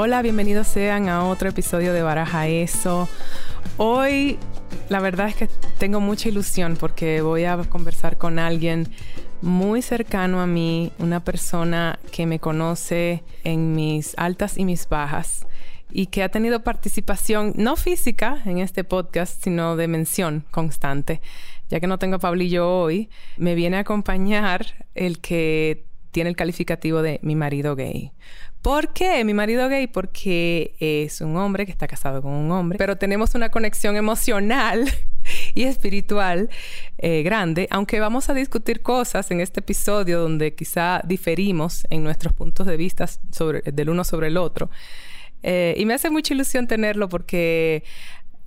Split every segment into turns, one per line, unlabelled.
Hola, bienvenidos sean a otro episodio de Baraja Eso. Hoy la verdad es que tengo mucha ilusión porque voy a conversar con alguien muy cercano a mí, una persona que me conoce en mis altas y mis bajas y que ha tenido participación no física en este podcast, sino de mención constante. Ya que no tengo a Pablillo hoy, me viene a acompañar el que tiene el calificativo de mi marido gay. ¿Por qué? Mi marido gay, porque es un hombre que está casado con un hombre, pero tenemos una conexión emocional y espiritual eh, grande, aunque vamos a discutir cosas en este episodio donde quizá diferimos en nuestros puntos de vista sobre, del uno sobre el otro. Eh, y me hace mucha ilusión tenerlo porque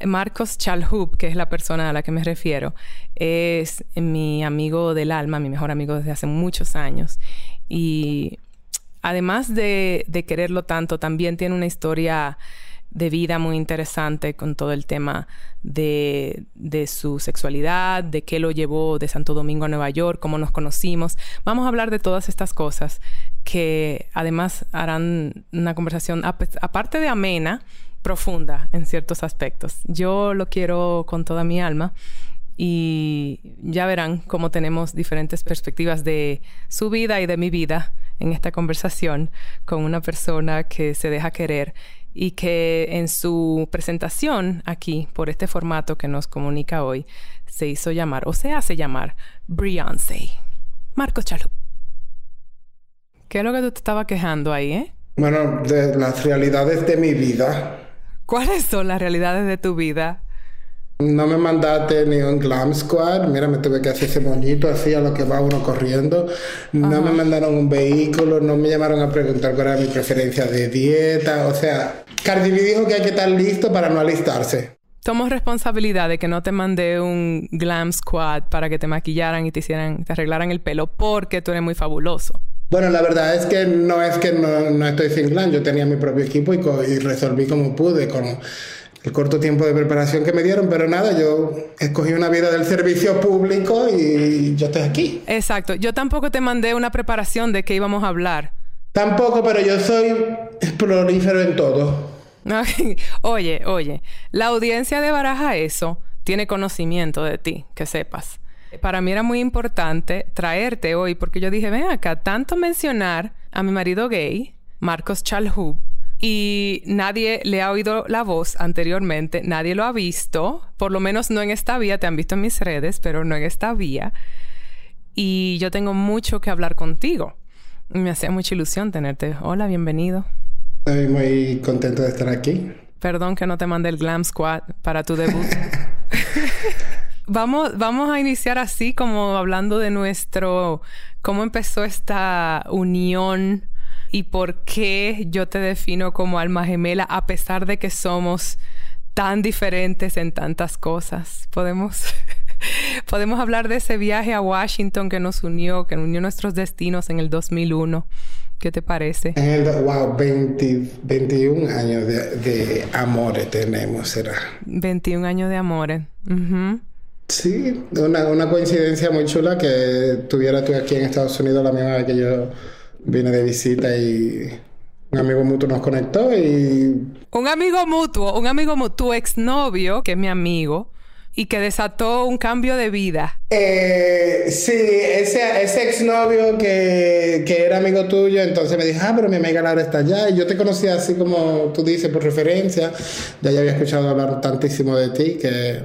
Marcos Chalhub, que es la persona a la que me refiero, es mi amigo del alma, mi mejor amigo desde hace muchos años. Y además de, quererlo tanto, también tiene una historia de vida muy interesante con todo el tema de, su sexualidad, de qué lo llevó de Santo Domingo a Nueva York, cómo nos conocimos. Vamos a hablar de todas estas cosas que además harán una conversación, aparte de amena, profunda en ciertos aspectos. Yo lo quiero con toda mi alma y ya verán cómo tenemos diferentes perspectivas de su vida y de mi vida en esta conversación con una persona que se deja querer y que en su presentación aquí, por este formato que nos comunica hoy, se hizo llamar o se hace llamar Beyoncé. Marco Chalú. ¿Qué es lo que tú te estabas quejando ahí, eh?
Bueno, de las realidades de mi vida.
¿Cuáles son las realidades de tu vida?
No me mandaste ni un glam squad. Mira, me tuve que hacer ese moñito así a lo que va uno corriendo. No me mandaron un vehículo, no me llamaron a preguntar cuál era mi preferencia de dieta. O sea, Cardi B dijo que hay que estar listo para no alistarse.
Tomo responsabilidad de que no te mandé un glam squad para que te maquillaran y te hicieran, te arreglaran el pelo porque tú eres muy fabuloso.
Bueno, la verdad es que no es que no, estoy sin glam. Yo tenía mi propio equipo y, y resolví como pude con el corto tiempo de preparación que me dieron, pero nada, yo escogí una vida del servicio público y yo estoy aquí.
Exacto, yo tampoco te mandé una preparación de qué íbamos a hablar.
Tampoco, pero yo soy prolífero en todo.
oye, oye, la audiencia de Baraja Eso tiene conocimiento de ti, que sepas. Para mí era muy importante traerte hoy porque yo dije, ven acá, tanto mencionar a mi marido gay, Marcos Chalhub, y nadie le ha oído la voz anteriormente, nadie lo ha visto, por lo menos no en esta vía, te han visto en mis redes, pero no en esta vía. Y yo tengo mucho que hablar contigo. Me hacía mucha ilusión tenerte. Hola, bienvenido.
Estoy muy contento de estar aquí.
Perdón que no te mandé el Glam Squad para tu debut. vamos, vamos a iniciar así como hablando de nuestro, cómo empezó esta unión y por qué yo te defino como alma gemela a pesar de que somos tan diferentes en tantas cosas. Podemos, podemos hablar de ese viaje a Washington que nos unió, que unió nuestros destinos en el 2001. ¿Qué te parece?
En el, wow, 21 años de, amores tenemos, será.
21 años de amores.
Sí, una, una coincidencia muy chula que tuviera tú aquí en Estados Unidos la misma vez que yo vine de visita y un amigo mutuo nos conectó y...
Un amigo mutuo, un amigo mutuo, tu exnovio, que es mi amigo, y que desató un cambio de vida.
Eh, sí, ese, ese exnovio que, que era amigo tuyo, entonces me dijo, ah, pero mi amiga Laura está allá. Y yo te conocía así como tú dices, por referencia. Ya, ya había escuchado hablar tantísimo de ti que...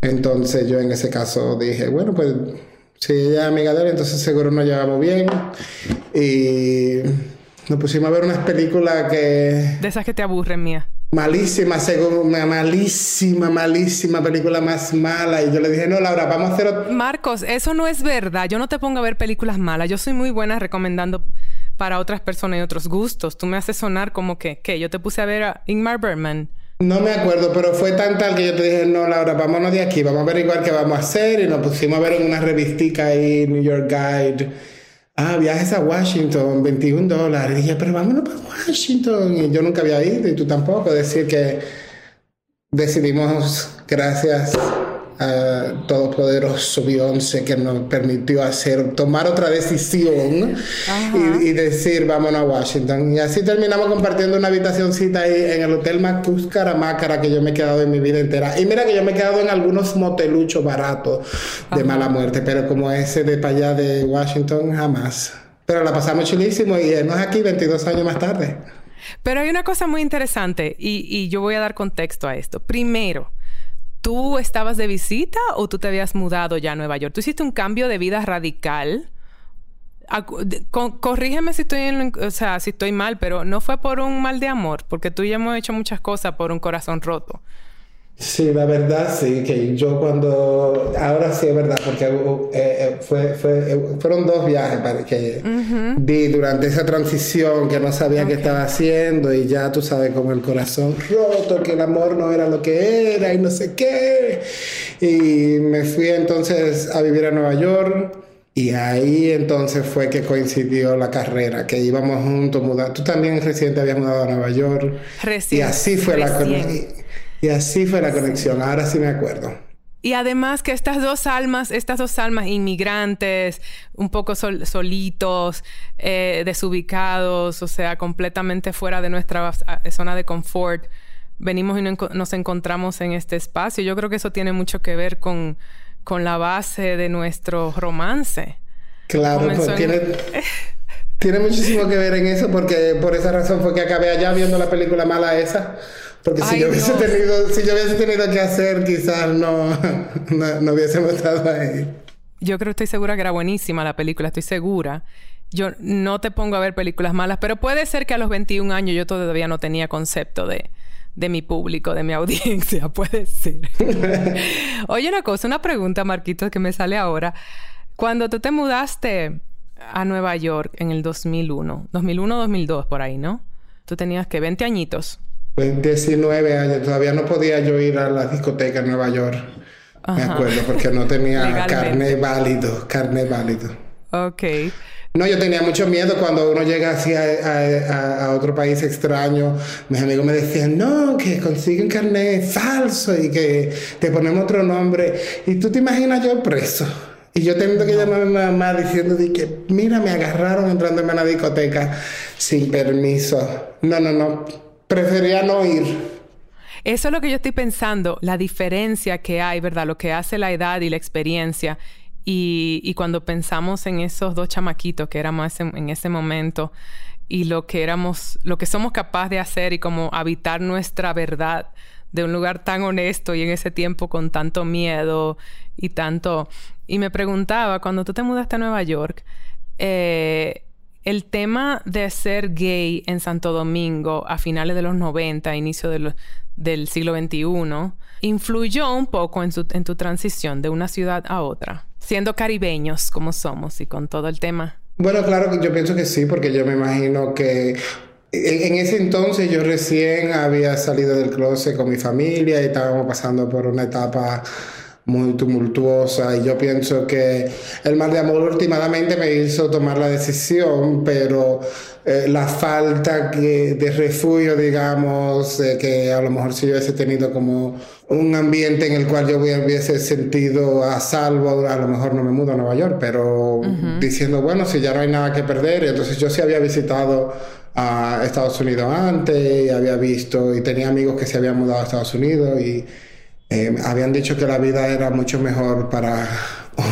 Entonces yo en ese caso dije, bueno, pues Sí, ella es amiga de él, entonces seguro nos llevamos bien. Y nos pusimos a ver unas películas que...
De esas que te aburren, mía.
Malísima, según una malísima, malísima película más mala. Y yo le dije, no, Laura, vamos a hacer
Marcos, eso no es verdad. Yo no te pongo a ver películas malas. Yo soy muy buena recomendando para otras personas y otros gustos. Tú me haces sonar como que, ¿qué? Yo te puse a ver a Ingmar Bergman.
No me acuerdo, pero fue tan tal que yo te dije, no, Laura, vámonos de aquí, vamos a ver igual qué vamos a hacer. Y nos pusimos a ver en una revistica ahí, New York Guide. Ah, viajes a Washington, 21 dólares. Dije, pero vámonos para Washington. Y yo nunca había ido y tú tampoco. Decir que decidimos, gracias a Todopoderoso Beyoncé que nos permitió hacer, tomar otra decisión y, y, decir vámonos a Washington. Y así terminamos compartiendo una habitacióncita ahí en el Hotel Macus Caramácara que yo me he quedado en mi vida entera. Y mira que yo me he quedado en algunos moteluchos baratos de mala muerte, pero como ese de para allá de Washington, jamás. Pero la pasamos chulísimo y no es aquí 22 años más tarde.
Pero hay una cosa muy interesante y, y yo voy a dar contexto a esto. Primero, ¿Tú estabas de visita o tú te habías mudado ya a Nueva York? ¿Tú hiciste un cambio de vida radical? corrígeme si estoy, en, o sea, si estoy mal, pero no fue por un mal de amor, porque tú ya hemos hecho muchas cosas por un corazón roto.
Sí, la verdad sí, que yo cuando, ahora sí es verdad, porque eh, eh, fue, fue, eh, fueron dos viajes para que di durante esa transición que no sabía qué estaba haciendo y ya tú sabes con el corazón roto, que el amor no era lo que era y no sé qué. Y me fui entonces a vivir a Nueva York. Y ahí entonces fue que coincidió la carrera, que íbamos juntos, mudar. Tú también reciente habías mudado a Nueva York.
Recién.
Y así fue la y así fue la conexión, ahora sí me acuerdo.
Y además que estas dos almas, estas dos almas inmigrantes, un poco solitos, eh, desubicados, o sea, completamente fuera de nuestra zona de confort, venimos y nos encontramos en este espacio. Yo creo que eso tiene mucho que ver con, con la base de nuestro romance.
Claro, pues tiene, tiene muchísimo que ver en eso, porque por esa razón fue que acabé allá viendo la película mala esa. Porque si yo, hubiese tenido, si yo hubiese tenido que hacer, quizás no, no, hubiésemos estado ahí.
Yo creo estoy segura que era buenísima la película, estoy segura. Yo no te pongo a ver películas malas, pero puede ser que a los 21 años yo todavía no tenía concepto de, de mi público, de mi audiencia, puede ser. Oye, una cosa, una pregunta, Marquito, que me sale ahora. Cuando tú te mudaste a Nueva York en el 2001, 2001-2002 por ahí, ¿no? Tú tenías que 20 añitos.
19 años, todavía no podía yo ir a la discoteca en Nueva York. Me acuerdo, porque no tenía carne válido, carne válido.
Ok.
No, yo tenía mucho miedo cuando uno llega así a, otro país extraño. Mis amigos me decían, no, que consiguen carnet falso y que te ponemos otro nombre. Y tú te imaginas yo preso. Y yo teniendo que llamar a mi mamá diciendo que, mira, me agarraron entrando en una discoteca sin permiso. No, no, no prefería no ir.
Eso es lo que yo estoy pensando, la diferencia que hay, ¿verdad? Lo que hace la edad y la experiencia. Y, cuando pensamos en esos dos chamaquitos que éramos en, ese momento y lo que éramos, lo que somos capaces de hacer y como habitar nuestra verdad de un lugar tan honesto y en ese tiempo con tanto miedo y tanto... Y me preguntaba, cuando tú te mudaste a Nueva York, eh, el tema de ser gay en Santo Domingo a finales de los 90, inicio del siglo XXI, influyó un poco en, en tu transición de una ciudad a otra, siendo caribeños como somos y con todo el tema.
Bueno, claro que yo pienso que sí, porque yo me imagino que en ese entonces yo recién había salido del closet con mi familia y estábamos pasando por una etapa muy tumultuosa y yo pienso que el mal de amor últimamente me hizo tomar la decisión, pero eh, la falta de refugio, digamos, que a lo mejor si yo hubiese tenido como un ambiente en el cual yo hubiese sentido a salvo, a lo mejor no me mudo a Nueva York, pero diciendo, bueno, si ya no hay nada que perder, entonces yo sí había visitado a Estados Unidos antes, y había visto y tenía amigos que se habían mudado a Estados Unidos y eh, habían dicho que la vida era mucho mejor para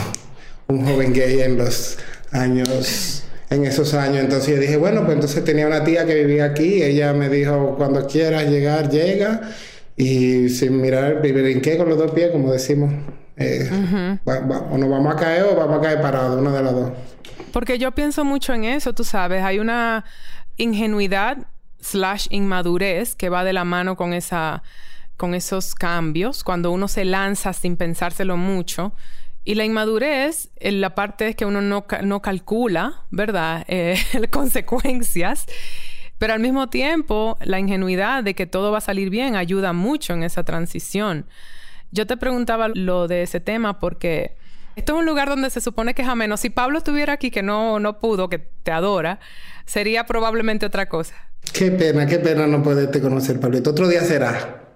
un joven gay en los años, en esos años. Entonces yo dije, bueno, pues entonces tenía una tía que vivía aquí, ella me dijo, cuando quieras llegar, llega, y sin mirar, vivir en qué con los dos pies, como decimos. Eh, o nos vamos a caer o vamos a caer parados, una de las dos.
Porque yo pienso mucho en eso, tú sabes, hay una ingenuidad slash inmadurez que va de la mano con esa con esos cambios, cuando uno se lanza sin pensárselo mucho Y la inmadurez, en la parte es que uno no, no calcula, ¿verdad? Eh, consecuencias. Pero al mismo tiempo, la ingenuidad de que todo va a salir bien ayuda mucho en esa transición. Yo te preguntaba lo de ese tema porque esto es un lugar donde se supone que es ameno. Si Pablo estuviera aquí, que no, no pudo, que te adora, sería probablemente otra cosa.
Qué pena, qué pena no poderte conocer, Pablito. Otro día será.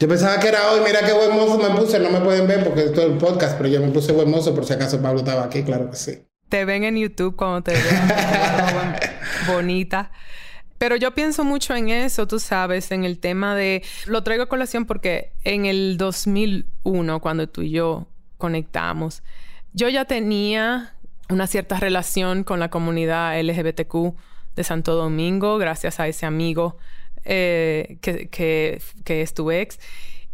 Yo pensaba que era hoy, mira qué buen mozo me puse, no me pueden ver porque es todo el podcast, pero yo me puse buen mozo por si acaso Pablo estaba aquí, claro que sí.
Te ven en YouTube cuando te ven bonita. Pero yo pienso mucho en eso, tú sabes, en el tema de... Lo traigo a colación porque en el 2001, cuando tú y yo conectamos, yo ya tenía una cierta relación con la comunidad LGBTQ de Santo Domingo, gracias a ese amigo eh, que, que, es tu ex,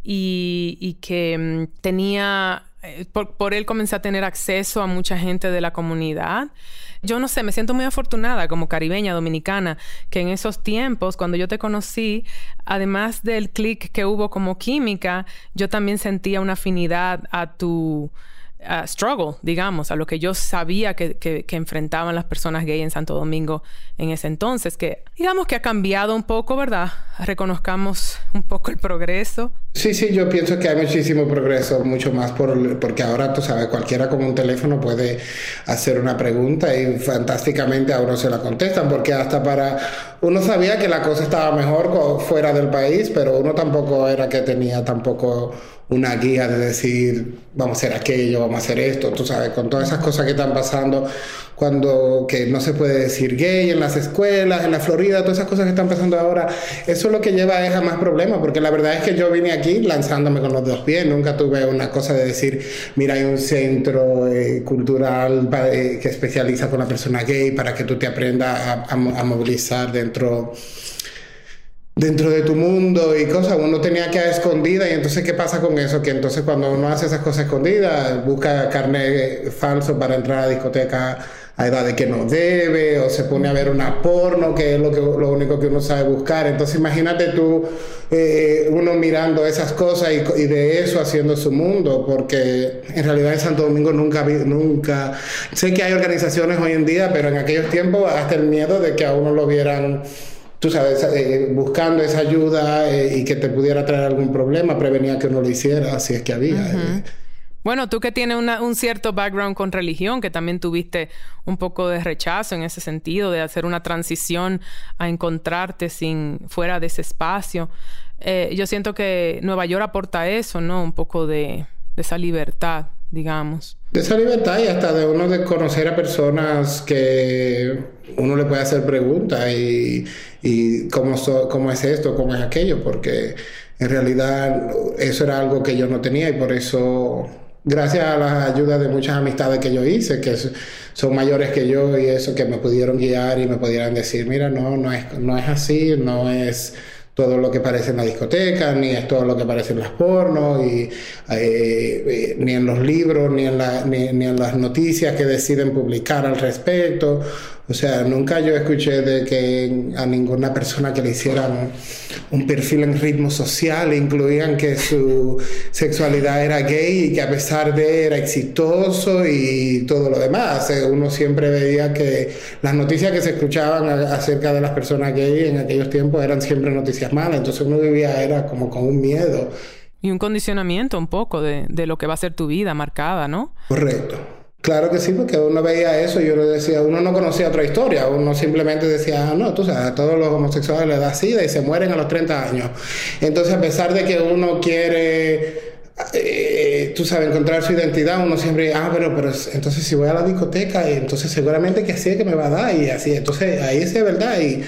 y, que mm, tenía, eh, por, él comencé a tener acceso a mucha gente de la comunidad. Yo no sé, me siento muy afortunada como caribeña, dominicana, que en esos tiempos, cuando yo te conocí, además del clic que hubo como química, yo también sentía una afinidad a tu struggle, digamos, a lo que yo sabía que, que, enfrentaban las personas gay en Santo Domingo en ese entonces, que digamos que ha cambiado un poco, ¿verdad? Reconozcamos un poco el progreso.
Sí, sí, yo pienso que hay muchísimo progreso, mucho más por, porque ahora, tú sabes, cualquiera con un teléfono puede hacer una pregunta y fantásticamente a uno se la contestan, porque hasta para uno sabía que la cosa estaba mejor fuera del país, pero uno tampoco era que tenía tampoco una guía de decir, vamos a hacer aquello, vamos a hacer esto, tú sabes, con todas esas cosas que están pasando, cuando que no se puede decir gay en las escuelas, en la Florida, todas esas cosas que están pasando ahora, eso es lo que lleva a más problemas, porque la verdad es que yo vine aquí lanzándome con los dos pies, nunca tuve una cosa de decir, mira, hay un centro eh, cultural eh, que especializa con la persona gay para que tú te aprendas a movilizar dentro dentro de tu mundo y cosas, uno tenía que a escondida y entonces ¿qué pasa con eso? Que entonces cuando uno hace esas cosas escondidas, busca carne falso para entrar a discoteca a edad de que no debe, o se pone a ver una porno, que es lo, que, lo único que uno sabe buscar. Entonces imagínate tú, eh, uno mirando esas cosas y, y, de eso haciendo su mundo, porque en realidad en Santo Domingo nunca, nunca, sé que hay organizaciones hoy en día, pero en aquellos tiempos hasta el miedo de que a uno lo vieran tú sabes, eh, buscando esa ayuda eh, y que te pudiera traer algún problema, prevenía que uno lo hiciera, si es que había. Eh.
Bueno, tú que tienes un cierto background con religión, que también tuviste un poco de rechazo en ese sentido, de hacer una transición a encontrarte sin fuera de ese espacio. yo siento que Nueva York aporta eso, ¿no? Un poco de, de esa libertad, digamos.
Esa libertad y hasta de uno de conocer a personas que uno le puede hacer preguntas y, y cómo, cómo es esto, cómo es aquello, porque en realidad eso era algo que yo no tenía y por eso, gracias a la ayuda de muchas amistades que yo hice, que son mayores que yo y eso, que me pudieron guiar y me pudieran decir, mira, no, no es, no es así, no es todo lo que parece en la discoteca, ni es todo lo que parece en las pornos, y, eh, eh, ni en los libros, ni en, ni, ni en las noticias que deciden publicar al respecto. O sea, nunca yo escuché de que a ninguna persona que le hicieran un perfil en ritmo social incluían que su sexualidad era gay y que a pesar de era exitoso y todo lo demás. Eh, uno siempre veía que las noticias que se escuchaban acerca de las personas gay en aquellos tiempos eran siempre noticias malas. Entonces uno vivía era como con un miedo.
Y un condicionamiento un poco de, de lo que va a ser tu vida marcada, ¿no?
Correcto. Claro que sí, porque uno veía eso y uno decía, uno no conocía otra historia, uno simplemente decía, ah, no, tú sabes, a todos los homosexuales les da sida y se mueren a los 30 años. Entonces, a pesar de que uno quiere, eh, tú sabes, encontrar su identidad, uno siempre, ah, pero, pero entonces si voy a la discoteca, entonces seguramente que así es que me va a dar y así, entonces ahí es verdad y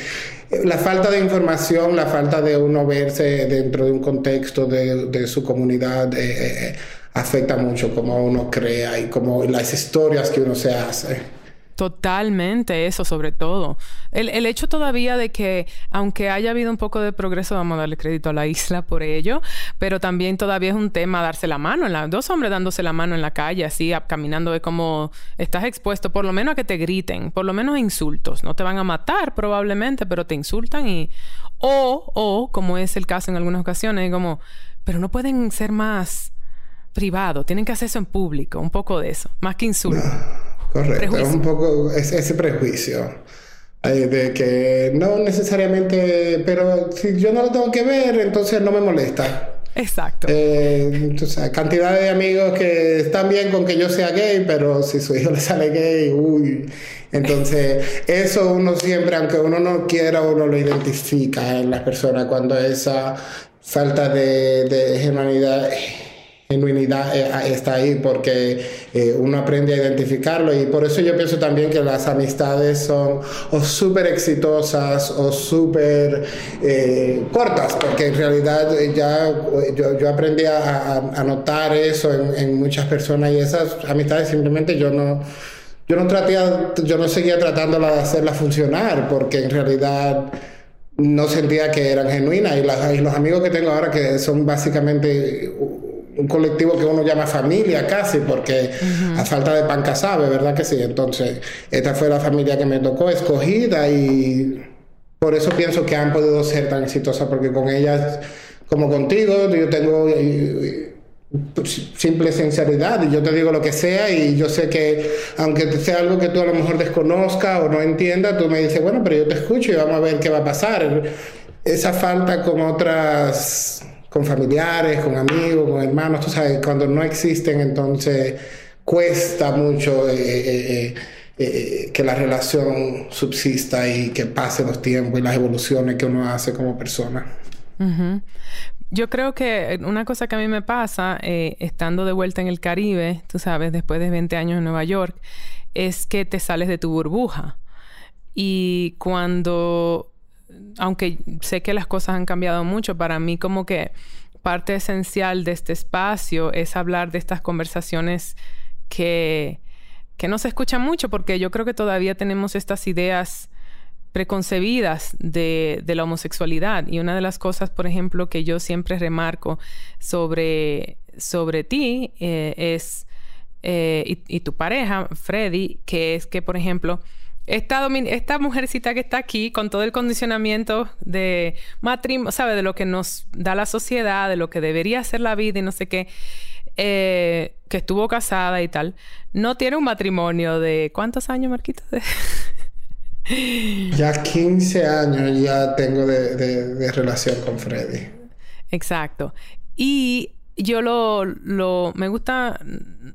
la falta de información, la falta de uno verse dentro de un contexto de, su comunidad. Eh, afecta mucho cómo uno crea y cómo las historias que uno se hace.
Totalmente, eso sobre todo. El, el, hecho todavía de que, aunque haya habido un poco de progreso, vamos a darle crédito a la isla por ello, pero también todavía es un tema darse la mano, en la, dos hombres dándose la mano en la calle, así, caminando, de como estás expuesto, por lo menos a que te griten, por lo menos a insultos. No te van a matar probablemente, pero te insultan y... O, o, como es el caso en algunas ocasiones, como, pero no pueden ser más privado, tienen que hacer eso en público, un poco de eso, más que insulto.
correcto, es un poco ese prejuicio de que no necesariamente, pero si yo no lo tengo que ver, entonces no me molesta.
Exacto.
Eh, entonces, cantidad de amigos que están bien con que yo sea gay, pero si su hijo le sale gay, uy. Entonces, eso uno siempre, aunque uno no quiera, uno lo identifica en las personas cuando esa falta de, de humanidad genuinidad eh, está ahí porque eh, uno aprende a identificarlo. Y por eso yo pienso también que las amistades son o súper exitosas o súper eh, cortas porque en realidad ya yo, yo aprendí a, notar eso en, en, muchas personas y esas amistades simplemente yo no yo no traté yo no seguía tratándola de hacerla funcionar porque en realidad no sentía que eran genuinas. Y, las, y los amigos que tengo ahora que son básicamente un colectivo que uno llama familia casi, porque a falta de pan sabe, ¿verdad que sí? Entonces, esta fue la familia que me tocó, escogida, y por eso pienso que han podido ser tan exitosas, porque con ellas, como contigo, yo tengo pues, simple sinceridad y yo te digo lo que sea y yo sé que aunque sea algo que tú a lo mejor desconozcas o no entiendas, tú me dices, bueno, pero yo te escucho y vamos a ver qué va a pasar. Esa falta con otras con familiares, con amigos, con hermanos, tú sabes, cuando no existen, entonces cuesta mucho eh, eh, eh, que la relación subsista y que pase los tiempos y las evoluciones que uno hace como persona.
Yo creo que una cosa que a mí me pasa, estando de vuelta en el Caribe, tú sabes, después de 20 años en Nueva York, es que te sales de tu burbuja. Y cuando aunque sé que las cosas han cambiado mucho, para mí como que parte esencial de este espacio es hablar de estas conversaciones que, que no se escuchan mucho porque yo creo que todavía tenemos estas ideas preconcebidas de, de, la homosexualidad. Y una de las cosas, por ejemplo, que yo siempre remarco sobre, sobre ti eh, es, eh, y, y, tu pareja, Freddy, que es que, por ejemplo, esta, esta mujercita que está aquí con todo el condicionamiento de matrimonio, ¿sabe? De lo que nos da la sociedad, de lo que debería ser la vida y no sé qué, eh, que estuvo casada y tal, no tiene un matrimonio de... ¿Cuántos años, Marquito?
ya 15 años ya tengo de, de relación con Freddy.
Exacto. Y yo lo, lo, me gusta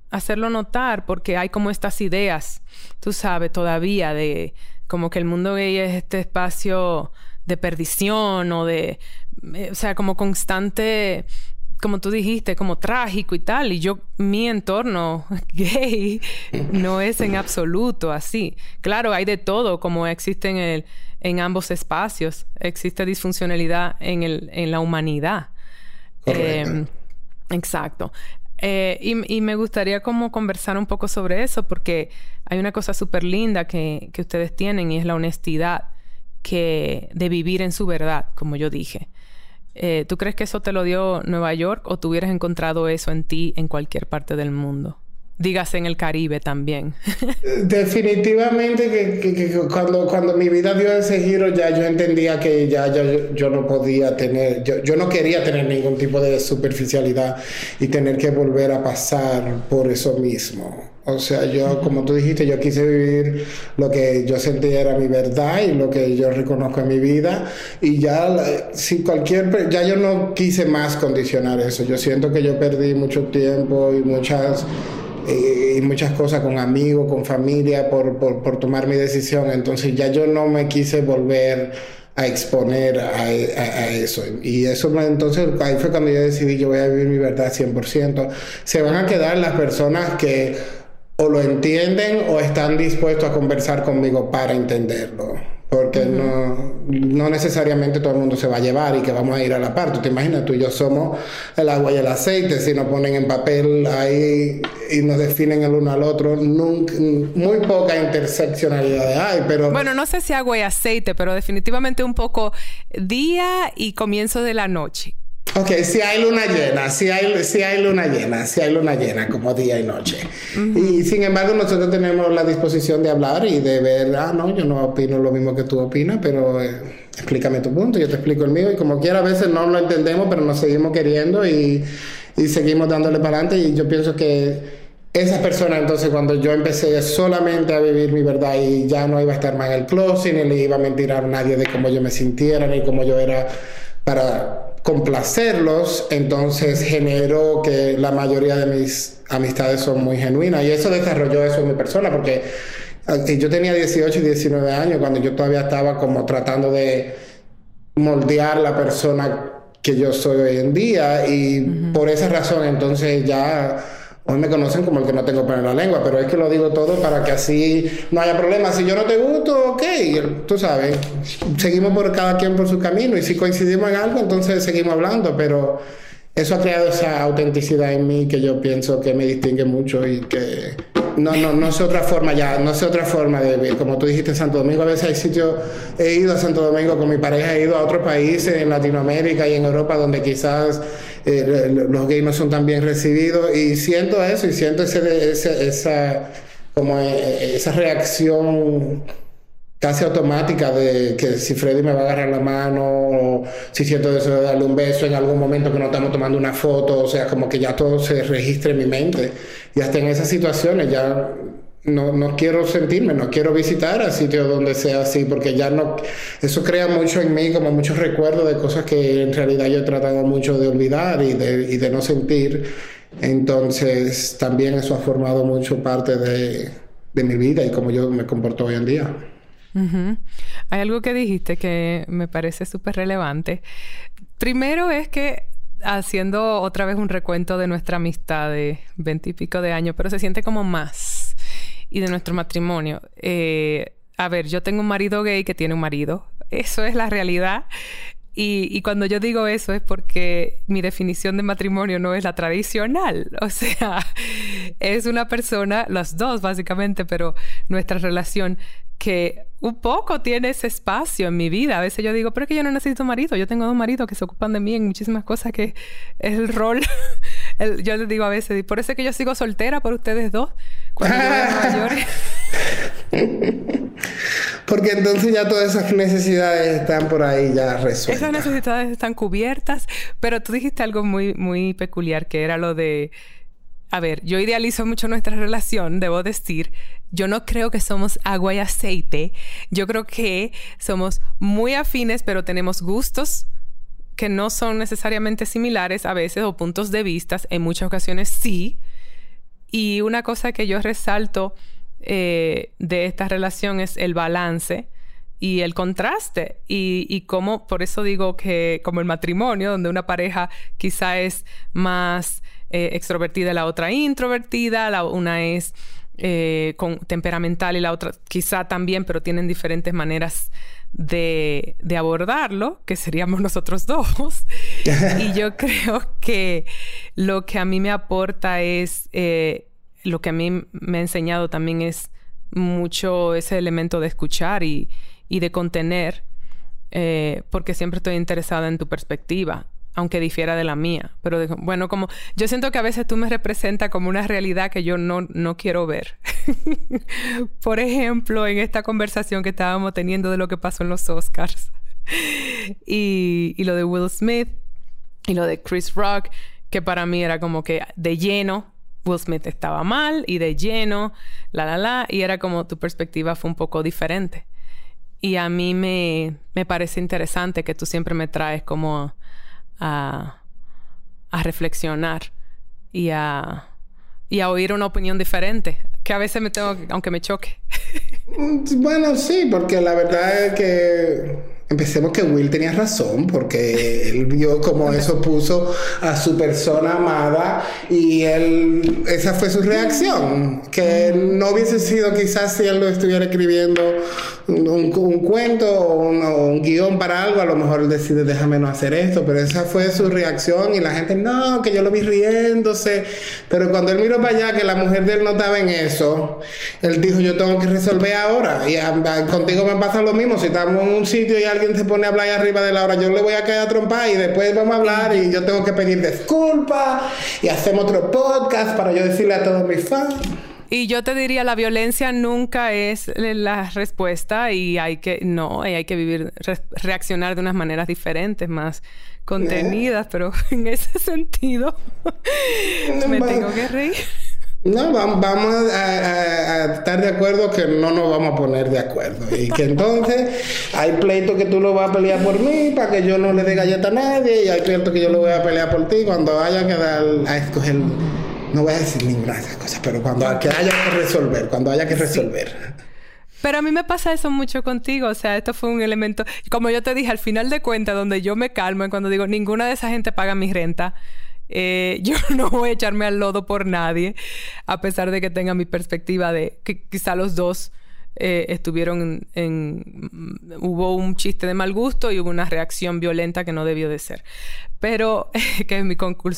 hacerlo notar porque hay como estas ideas, tú sabes, todavía de como que el mundo gay es este espacio de perdición o de, eh, o sea, como constante, como tú dijiste, como trágico y tal. Y yo, mi entorno gay no es en absoluto así. Claro, hay de todo, como existe en, el, en ambos espacios. Existe disfuncionalidad en, el, en la humanidad. Eh, Exacto. Eh, y, me gustaría como conversar un poco sobre eso porque hay una cosa súper linda que, que, ustedes tienen y es la honestidad que, de vivir en su verdad, como yo dije. Eh, ¿Tú crees que eso te lo dio Nueva York o tú hubieras encontrado eso en ti en cualquier parte del mundo? Dígase en el Caribe también.
Definitivamente que, cuando, cuando mi vida dio ese giro ya yo entendía que ya, yo, no podía tener, yo, no quería tener ningún tipo de superficialidad y tener que volver a pasar por eso mismo. O sea, yo, como tú dijiste, yo quise vivir lo que yo sentía era mi verdad y lo que yo reconozco en mi vida. Y ya, si cualquier, ya yo no quise más condicionar eso. Yo siento que yo perdí mucho tiempo y muchas y muchas cosas con amigos, con familia, por, por, por, tomar mi decisión. Entonces ya yo no me quise volver a exponer a, eso. Y eso, entonces ahí fue cuando yo decidí que voy a vivir mi verdad 100%. Se van a quedar las personas que o lo entienden o están dispuestos a conversar conmigo para entenderlo porque no, no, necesariamente todo el mundo se va a llevar y que vamos a ir a la par. Tú te imaginas, tú y yo somos el agua y el aceite, si nos ponen en papel ahí y nos definen el uno al otro, nunca, muy poca interseccionalidad hay, pero...
Bueno, no sé si agua y aceite, pero definitivamente un poco día y comienzo de la noche.
Ok, si hay luna llena, si hay, si hay luna llena, si hay luna llena como día y noche. Y sin embargo nosotros tenemos la disposición de hablar y de ver, ah, no, yo no opino lo mismo que tú opinas, pero eh, explícame tu punto, yo te explico el mío. Y como quiera a veces no lo entendemos, pero nos seguimos queriendo y, y seguimos dándole para adelante. Y yo pienso que esa persona entonces cuando yo empecé solamente a vivir mi verdad y ya no iba a estar más en el closet, ni le iba a mentir a nadie de cómo yo me sintiera, ni cómo yo era para complacerlos, entonces generó que la mayoría de mis amistades son muy genuinas. Y eso desarrolló eso en mi persona porque eh, yo tenía 18 y 19 años cuando yo todavía estaba como tratando de moldear la persona que yo soy hoy en día. Y por esa razón entonces ya Hoy me conocen como el que no tengo pelo en la lengua, pero es que lo digo todo para que así no haya problema. Si yo no te gusto, ok, tú sabes, seguimos por cada quien por su camino y si coincidimos en algo, entonces seguimos hablando, pero eso ha creado esa autenticidad en mí que yo pienso que me distingue mucho y que no, no, no sé otra forma ya, no sé otra forma de vivir. Como tú dijiste, Santo Domingo, a veces hay sitios, he ido a Santo Domingo con mi pareja, he ido a otros países en Latinoamérica y en Europa donde quizás eh, los gays no son tan bien recibidos y siento eso y siento ese, esa, como eh, esa reacción casi automática de que si Freddy me va a agarrar la mano o si siento eso de darle un beso en algún momento que no estamos tomando una foto, o sea, como que ya todo se registre en mi mente. Y hasta en esas situaciones ya no, no quiero sentirme, no quiero visitar a sitios donde sea así, porque ya no, eso crea mucho en mí, como muchos recuerdos de cosas que en realidad yo he tratado mucho de olvidar y de, y de no sentir. Entonces también eso ha formado mucho parte de, de mi vida y cómo yo me comporto hoy en día.
Hay algo que dijiste que me parece súper relevante. Primero es que haciendo otra vez un recuento de nuestra amistad de veintipico de años, pero se siente como más. Y de nuestro matrimonio. Eh, a ver, yo tengo un marido gay que tiene un marido. Eso es la realidad. Y, y, cuando yo digo eso es porque mi definición de matrimonio no es la tradicional. O sea, es una persona, las dos básicamente, pero nuestra relación que un poco tiene ese espacio en mi vida. A veces yo digo, pero es que yo no necesito marido. Yo tengo dos maridos que se ocupan de mí en muchísimas cosas que es el rol. yo les digo a veces, por eso es que yo sigo soltera por ustedes dos. Cuando mayores.
Porque entonces ya todas esas necesidades están por ahí ya resueltas.
Esas necesidades están cubiertas, pero tú dijiste algo muy, muy peculiar, que era lo de a ver, yo idealizo mucho nuestra relación, debo decir. Yo no creo que somos agua y aceite. Yo creo que somos muy afines, pero tenemos gustos que no son necesariamente similares a veces o puntos de vista. En muchas ocasiones sí. Y una cosa que yo resalto eh, de esta relación es el balance y el contraste y, y cómo, por eso digo que como el matrimonio, donde una pareja quizá es más eh, extrovertida la otra introvertida, la, una es eh, con, temperamental y la otra quizá también, pero tienen diferentes maneras de, de abordarlo, que seríamos nosotros dos. y yo creo que lo que a mí me aporta es, eh, lo que a mí me ha enseñado también es mucho ese elemento de escuchar y, y de contener, porque siempre estoy interesada en tu perspectiva aunque difiera de la mía. Pero bueno, como yo siento que a veces tú me representas como una realidad que yo no, no quiero ver. Por ejemplo, en esta conversación que estábamos teniendo de lo que pasó en los Oscars y, y lo de Will Smith y lo de Chris Rock, que para mí era como que de lleno. Will Smith estaba mal y de lleno, la, la, la, y era como tu perspectiva fue un poco diferente. Y a mí me, me parece interesante que tú siempre me traes como a, reflexionar y a, y a oír una opinión diferente, que a veces me tengo, aunque me choque.
Bueno, sí, porque la verdad es que Empecemos que Will tenía razón porque él vio como eso puso a su persona amada y él, esa fue su reacción, que no hubiese sido quizás si él lo estuviera escribiendo un, cuento o un, guion para algo, a lo mejor él decide déjame no hacer esto, pero esa fue su reacción y la gente no, que yo lo vi riéndose, pero cuando él miró para allá que la mujer de él no estaba en eso, él dijo yo tengo que resolver ahora y contigo me pasa lo mismo, si estamos en un sitio y alguien se pone a hablar arriba de la hora, yo le voy a caer a trompar y después vamos a hablar y yo tengo que pedir disculpas y hacemos otro podcast para yo decirle a todos mis fans.
Y yo te diría, la violencia nunca es la respuesta y hay que, no, hay que vivir, reaccionar de unas maneras diferentes, más contenidas, pero en ese sentido me tengo que reír.
No, vamos a, estar de acuerdo que no nos vamos a poner de acuerdo. Y que entonces hay pleito que tú lo vas a pelear por mí para que yo no le dé galleta a nadie. Y hay pleito que yo lo voy a pelear por ti cuando haya que dar a escoger. No voy a decir ninguna de esas cosas, pero cuando haya que resolver, cuando haya que resolver.
Pero a mí me pasa eso mucho contigo, o sea, esto fue un elemento, como yo te dije, al final de cuentas, donde yo me calmo es cuando digo, ninguna de esa gente paga mi renta, eh, yo no voy a echarme al lodo por nadie, a pesar de que tenga mi perspectiva de que quizá los dos eh, estuvieron en, Hubo un chiste de mal gusto y hubo una reacción violenta que no debió de ser. Pero, que es mi,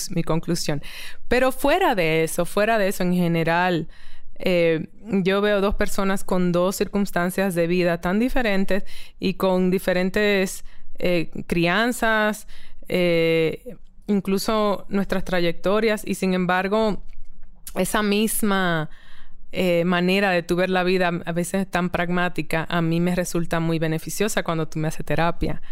mi conclusión. Pero fuera de eso, fuera de eso en general, eh, yo veo dos personas con dos circunstancias de vida tan diferentes y con diferentes crianzas, eh, incluso nuestras trayectorias y sin embargo esa misma eh, manera de tu ver la vida a veces tan pragmática a mí me resulta muy beneficiosa cuando tú me haces terapia.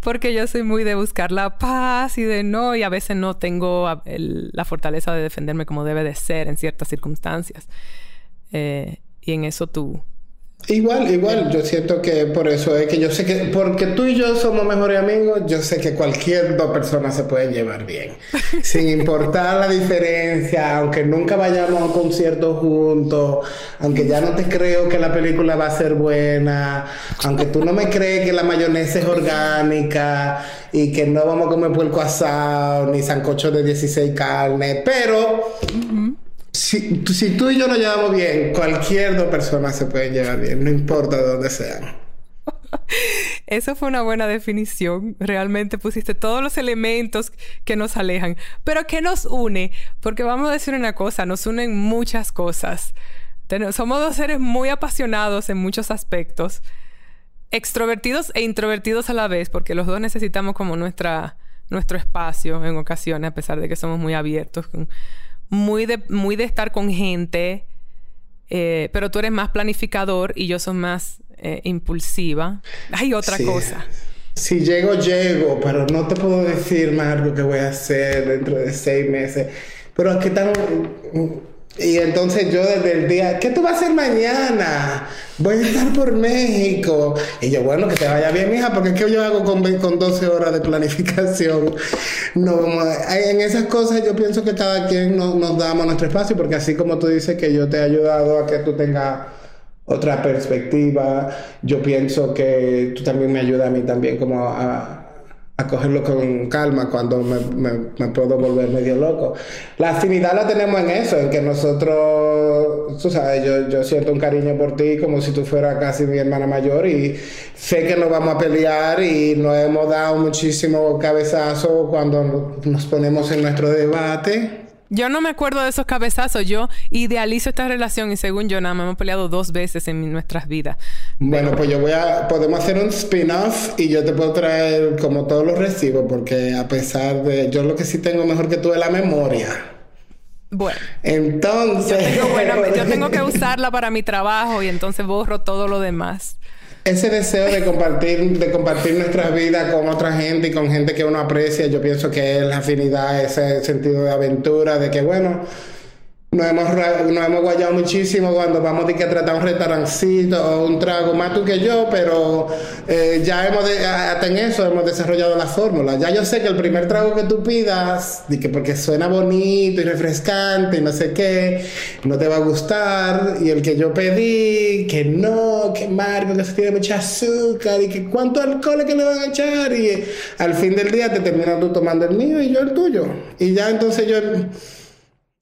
Porque yo soy muy de buscar la paz y de no, y a veces no tengo la fortaleza de defenderme como debe de ser en ciertas circunstancias. Eh, y en eso tú,
Igual, igual, yo siento que por eso es que yo sé que, porque tú y yo somos mejores amigos, yo sé que cualquier dos personas se pueden llevar bien, sin importar la diferencia, aunque nunca vayamos a un concierto juntos, aunque ya no te creo que la película va a ser buena, aunque tú no me crees que la mayonesa es orgánica y que no vamos a comer puerco asado ni sancocho de 16 carnes, pero... Si, tú y yo nos llevamos bien, cualquier dos personas se pueden llevar bien, no importa de dónde sean.
Eso fue una buena definición. Realmente pusiste todos los elementos que nos alejan. Pero ¿qué nos une? Porque vamos a decir una cosa, nos unen muchas cosas. somos dos seres muy apasionados en muchos aspectos. Extrovertidos e introvertidos a la vez, porque los dos necesitamos como nuestra, nuestro espacio en ocasiones, a pesar de que somos muy abiertos muy de, muy de estar con gente, eh, pero tú eres más planificador y yo soy más eh, impulsiva. Hay otra cosa.
Si llego, llego, pero no te puedo decir más lo que voy a hacer dentro de seis meses. Pero aquí estamos y entonces yo desde el día, ¿qué tú vas a hacer mañana? Voy a estar por México. Y yo, bueno, que te vaya bien, hija, porque es que yo hago con, con 12 horas de planificación. No, en esas cosas yo pienso que cada quien nos, damos nuestro espacio, porque así como tú dices que yo te he ayudado a que tú tengas otra perspectiva, yo pienso que tú también me ayudas a mí también como a a cogerlo con calma cuando me, puedo volver medio loco. La afinidad la tenemos en eso, en que nosotros, tú sabes, yo, yo siento un cariño por ti como si tú fueras casi mi hermana mayor y sé que nos vamos a pelear y nos hemos dado muchísimo cabezazo cuando nos ponemos en nuestro debate
yo no me acuerdo de esos cabezazos. Yo idealizo esta relación y según yo nada más hemos peleado dos veces en nuestras vidas.
Bueno, pues yo voy a... Podemos hacer un spin-off y yo te puedo traer como todos los recibos porque a pesar de... Yo lo que sí tengo mejor que tú es la memoria.
Bueno.
Entonces...
yo tengo que usarla para mi trabajo y entonces borro todo lo demás
ese deseo de compartir, de compartir nuestras vidas con otra gente y con gente que uno aprecia, yo pienso que es la afinidad, ese sentido de aventura, de que bueno, nos hemos, nos hemos guayado muchísimo cuando vamos a tratar un restaurancito o un trago, más tú que yo, pero eh, ya hemos, hasta en eso hemos desarrollado la fórmula. Ya yo sé que el primer trago que tú pidas, que porque suena bonito y refrescante y no sé qué, no te va a gustar. Y el que yo pedí, que no, que Marco, que se tiene mucha azúcar y que cuánto alcohol es que le van a echar. Y al fin del día te terminas tú tomando el mío y yo el tuyo. Y ya entonces yo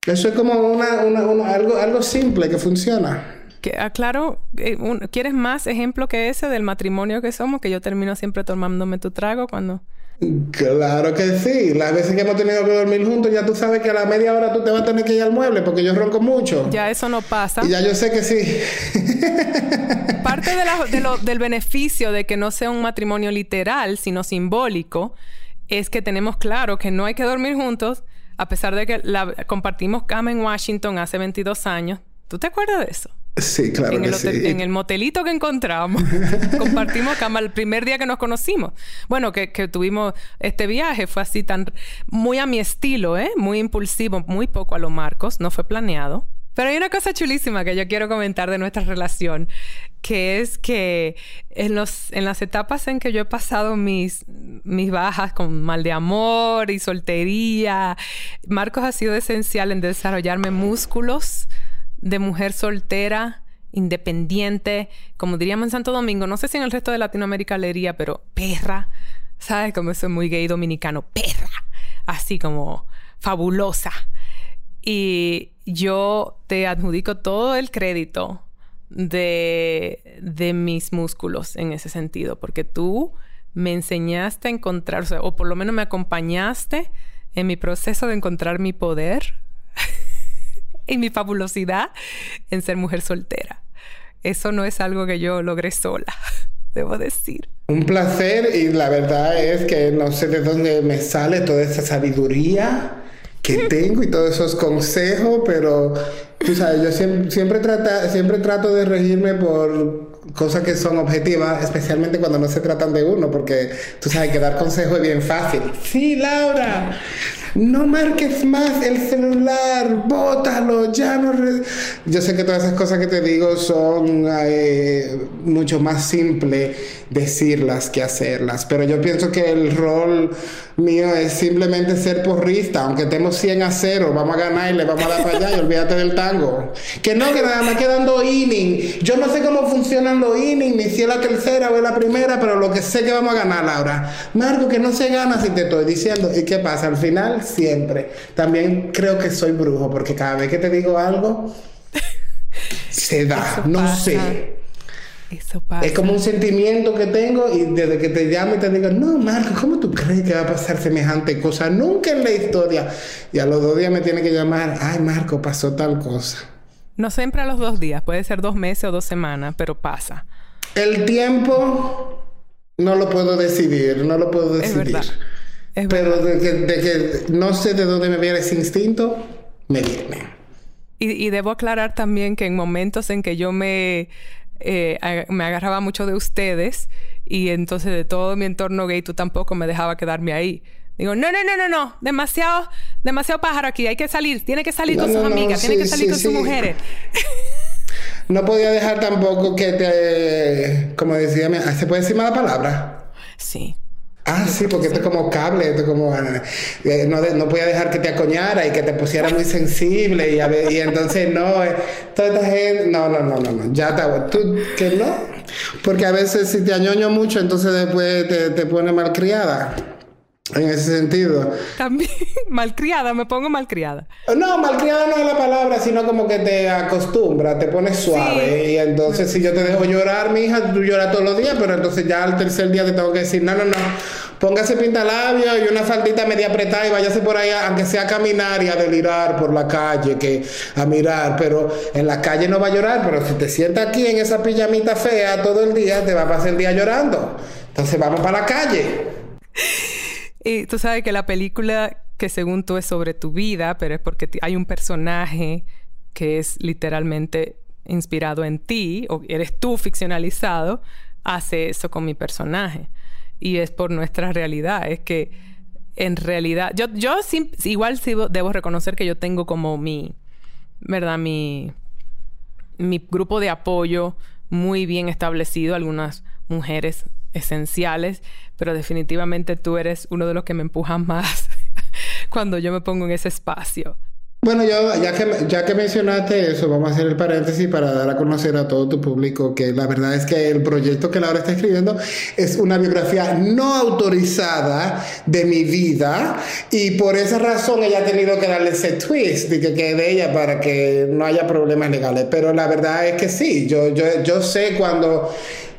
eso es como una, una, algo, algo simple que funciona.
Que, aclaro, eh, ¿quieres más ejemplo que ese del matrimonio que somos? Que yo termino siempre tomándome tu trago cuando...
Claro que sí. Las veces que hemos tenido que dormir juntos, ya tú sabes que a la media hora tú te vas a tener que ir al mueble porque yo ronco mucho.
Ya eso no pasa.
Y ya yo sé que sí.
Parte de lo, del beneficio de que no sea un matrimonio literal, sino simbólico, es que tenemos claro que no hay que dormir juntos A pesar de que la, compartimos cama en Washington hace 22 años. ¿Tú te acuerdas de eso?
Sí, claro
en
que
el,
sí.
en el motelito que encontramos, compartimos cama el primer día que nos conocimos. Bueno, que, que, tuvimos este viaje, fue así tan, muy a mi estilo, ¿eh? Muy impulsivo, muy poco a lo Marcos, no fue planeado. Pero hay una cosa chulísima que yo quiero comentar de nuestra relación, que es que en, los, en las etapas en que yo he pasado mis, mis bajas con mal de amor y soltería, Marcos ha sido esencial en desarrollarme músculos de mujer soltera, independiente, como diríamos en Santo Domingo, no sé si en el resto de Latinoamérica leería, pero perra, ¿sabes? Como eso es muy gay dominicano, perra, así como fabulosa. Y yo te adjudico todo el crédito de, de mis músculos en ese sentido, porque tú me enseñaste a encontrar, o, o por lo menos me acompañaste en mi proceso de encontrar mi poder y mi fabulosidad en ser mujer soltera. Eso no es algo que yo logré sola, debo decir.
Un placer y la verdad es que no sé de dónde me sale toda esa sabiduría que tengo y todos esos consejos, pero tú sabes, yo siempre, siempre, trata, siempre trato de regirme por cosas que son objetivas, especialmente cuando no se tratan de uno, porque tú sabes que dar consejo es bien fácil. Sí, Laura, no marques más el celular, bótalo, ya no... Re... Yo sé que todas esas cosas que te digo son eh, mucho más simple decirlas que hacerlas, pero yo pienso que el rol mío es simplemente ser porrista, aunque estemos 100 a 0, vamos a ganar y le vamos a dar para allá y olvídate del tango. Que no, que nada más quedando inning. Yo no sé cómo funcionan los innings, ni si es la tercera o es la primera, pero lo que sé que vamos a ganar, Laura. Marco, que no se gana si te estoy diciendo. ¿Y qué pasa? Al final, siempre. También creo que soy brujo, porque cada vez que te digo algo, se da.
Eso
no
pasa.
sé.
Eso pasa.
Es como un sentimiento que tengo y desde que te llamo y te digo, no, Marco, ¿cómo tú crees que va a pasar semejante cosa? Nunca en la historia. Y a los dos días me tiene que llamar, ay, Marco, pasó tal cosa.
No siempre a los dos días, puede ser dos meses o dos semanas, pero pasa.
El tiempo no lo puedo decidir, no lo puedo
Es
decidir.
verdad. Es
Pero
verdad.
de que, de que no sé de dónde me viene ese instinto, me viene.
Y, y debo aclarar también que en momentos en que yo me, eh, me agarraba mucho de ustedes y entonces de todo mi entorno gay, tú tampoco me dejaba quedarme ahí. Digo, no, no, no, no, no, demasiado, demasiado pájaro aquí, hay que salir, tiene que salir
No,
con sus
no,
amigas, tiene que salir
sí,
con sus mujeres.
No podía dejar tampoco que te, como decía, ¿se puede decir mala palabra?
Sí.
Ah, sí, porque esto es como cable, esto es como... eh, no, de- no podía dejar que te acoñara y que te pusiera muy sensible y, a ver- y entonces no, eh, toda esta gente... No, no, no, no, no, ya te hago... ¿Tú que no? Porque a veces si te añoño mucho, entonces después te, te pone malcriada. En ese sentido.
También malcriada, me pongo malcriada.
No, malcriada no es la palabra, sino como que te acostumbra, te pones suave. Y entonces, si yo te dejo llorar, mi hija, tú lloras todos los días, pero entonces ya al tercer día te tengo que decir: no, no, no, póngase pintalabios y una faldita media apretada y váyase por ahí, aunque sea a caminar y a delirar por la calle, que a mirar. Pero en la calle no va a llorar, pero si te sientas aquí en esa pijamita fea todo el día, te va a pasar el día llorando. Entonces, vamos para la calle.
Y tú sabes que la película que según tú es sobre tu vida, pero es porque hay un personaje que es literalmente inspirado en ti, o eres tú ficcionalizado, hace eso con mi personaje. Y es por nuestra realidad. Es que en realidad, yo, yo igual debo reconocer que yo tengo como mi, ¿verdad? Mi, mi grupo de apoyo muy bien establecido, algunas mujeres esenciales, pero definitivamente tú eres uno de los que me empujan más cuando yo me pongo en ese espacio.
Bueno, yo, ya que, ya que mencionaste eso, vamos a hacer el paréntesis para dar a conocer a todo tu público que la verdad es que el proyecto que Laura está escribiendo es una biografía no autorizada de mi vida y por esa razón ella ha tenido que darle ese twist de que, que de ella para que no haya problemas legales. Pero la verdad es que sí, yo, yo, yo sé cuando